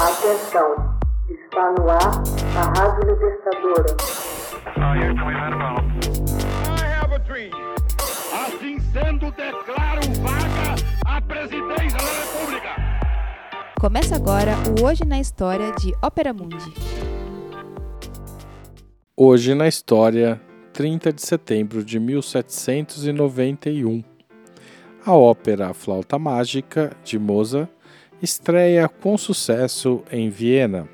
Atenção, está no ar a Rádio Libertadora. Assim sendo, declaro vaga a presidência da República. Começa agora o Hoje na História de Ópera Mundi. Hoje na História, 30 de setembro de 1791. A ópera Flauta Mágica, de Mozart, estreia com sucesso em Viena.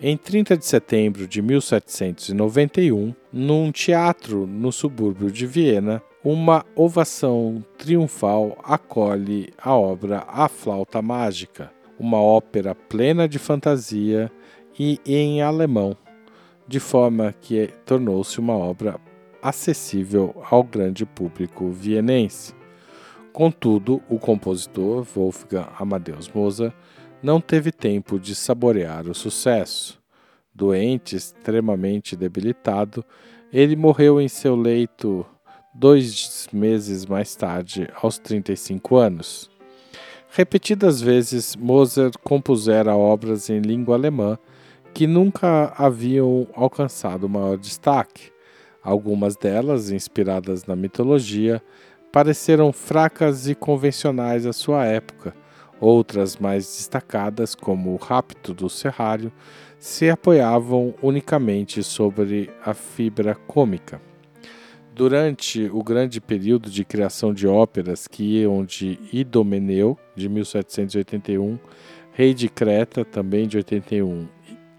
Em 30 de setembro de 1791, num teatro no subúrbio de Viena, uma ovação triunfal acolhe a obra A Flauta Mágica, uma ópera plena de fantasia e em alemão, de forma que tornou-se uma obra acessível ao grande público vienense. Contudo, o compositor Wolfgang Amadeus Mozart não teve tempo de saborear o sucesso. Doente, extremamente debilitado, ele morreu em seu leito dois meses mais tarde, aos 35 anos. Repetidas vezes, Mozart compusera obras em língua alemã que nunca haviam alcançado maior destaque. Algumas delas, inspiradas na mitologia, pareceram fracas e convencionais à sua época. Outras, mais destacadas, como o Rapto do Serrário, se apoiavam unicamente sobre a fibra cômica. Durante o grande período de criação de óperas que iam de Idomeneu, de 1781, Rei de Creta, também de 81,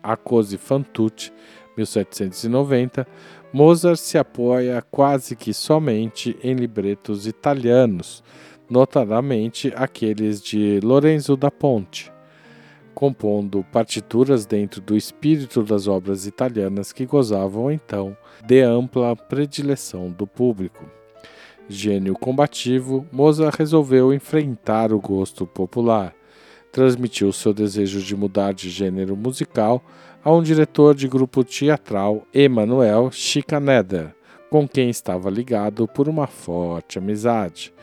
a Cose fan tutte, 1790, Mozart se apoia quase que somente em libretos italianos, notadamente aqueles de Lorenzo da Ponte, compondo partituras dentro do espírito das obras italianas que gozavam então de ampla predileção do público. Gênio combativo, Mozart resolveu enfrentar o gosto popular. Transmitiu seu desejo de mudar de gênero musical a um diretor de grupo teatral, Emanuel Schikaneder, com quem estava ligado por uma forte amizade.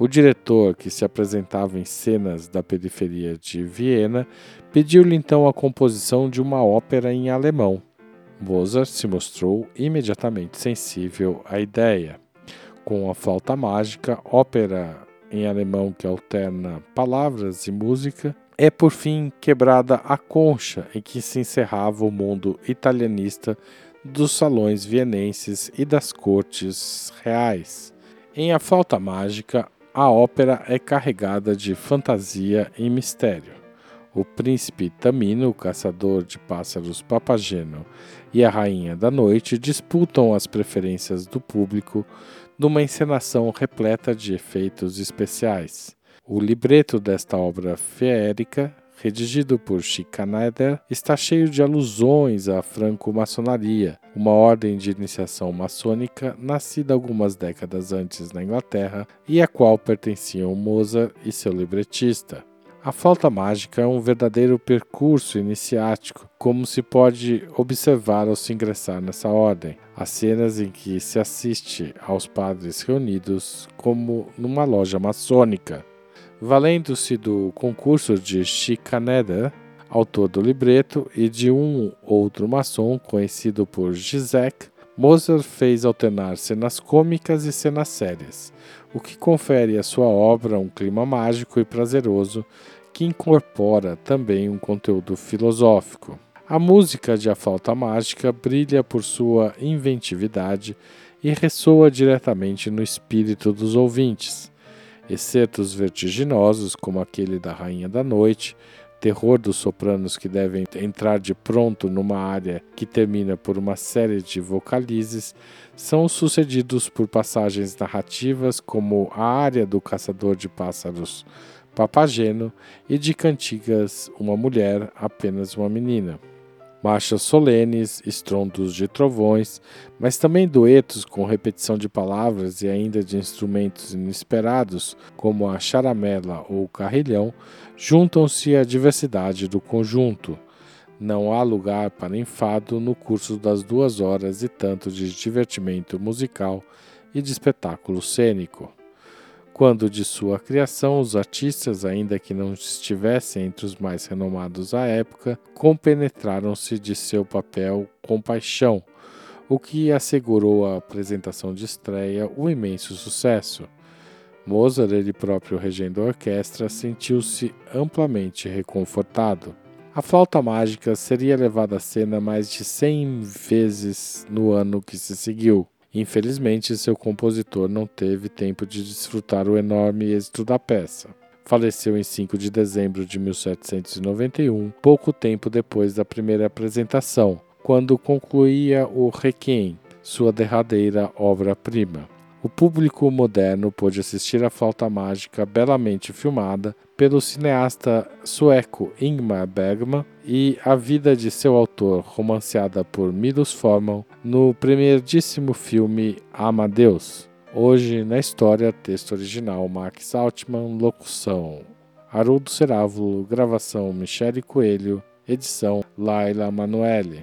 O diretor, que se apresentava em cenas da periferia de Viena, pediu-lhe então a composição de uma ópera em alemão. Mozart se mostrou imediatamente sensível à ideia. Com a flauta mágica, ópera em alemão que alterna palavras e música, é por fim quebrada a concha em que se encerrava o mundo italianista dos salões vienenses e das cortes reais. Em A Flauta Mágica, a ópera é carregada de fantasia e mistério. O príncipe Tamino, caçador de pássaros Papageno, e a rainha da noite disputam as preferências do público numa encenação repleta de efeitos especiais. O libreto desta obra feérica, redigido por Schikaneder, está cheio de alusões à franco-maçonaria, uma ordem de iniciação maçônica nascida algumas décadas antes na Inglaterra e à qual pertenciam Mozart e seu libretista. A flauta mágica é um verdadeiro percurso iniciático, como se pode observar ao se ingressar nessa ordem. As cenas em que se assiste aos padres reunidos como numa loja maçônica. Valendo-se do concurso de Schikaneder, autor do libreto, e de um outro maçom conhecido por Gisek, Mozart fez alternar cenas cômicas e cenas sérias, o que confere à sua obra um clima mágico e prazeroso que incorpora também um conteúdo filosófico. A música de A Falta Mágica brilha por sua inventividade e ressoa diretamente no espírito dos ouvintes excertos vertiginosos, como aquele da Rainha da Noite, terror dos sopranos que devem entrar de pronto numa área que termina por uma série de vocalizes, são sucedidos por passagens narrativas como a área do caçador de pássaros Papageno e de cantigas Uma Mulher, Apenas uma Menina marchas solenes, estrondos de trovões, mas também duetos com repetição de palavras e ainda de instrumentos inesperados, como a charamela ou o carrilhão, juntam-se à diversidade do conjunto. Não há lugar para enfado no curso das duas horas e tanto de divertimento musical e de espetáculo cênico. Quando de sua criação, os artistas, ainda que não estivessem entre os mais renomados à época, compenetraram-se de seu papel com paixão, o que assegurou à apresentação de estreia o imenso sucesso. Mozart, ele próprio regendo a orquestra, sentiu-se amplamente reconfortado. A flauta mágica seria levada à cena mais de 100 vezes no ano que se seguiu. Infelizmente, seu compositor não teve tempo de desfrutar o enorme êxito da peça. Faleceu em 5 de dezembro de 1791, pouco tempo depois da primeira apresentação, quando concluía o Requiem, sua derradeira obra-prima. O público moderno pôde assistir à flauta mágica belamente filmada pelo cineasta sueco Ingmar Bergman e a vida de seu autor, romanceada por Milos Forman no premierdíssimo filme Amadeus. Hoje na história, texto original Max Altman, locução Haroldo Cerávulo, gravação Michele Coelho, edição Laila Manoeli.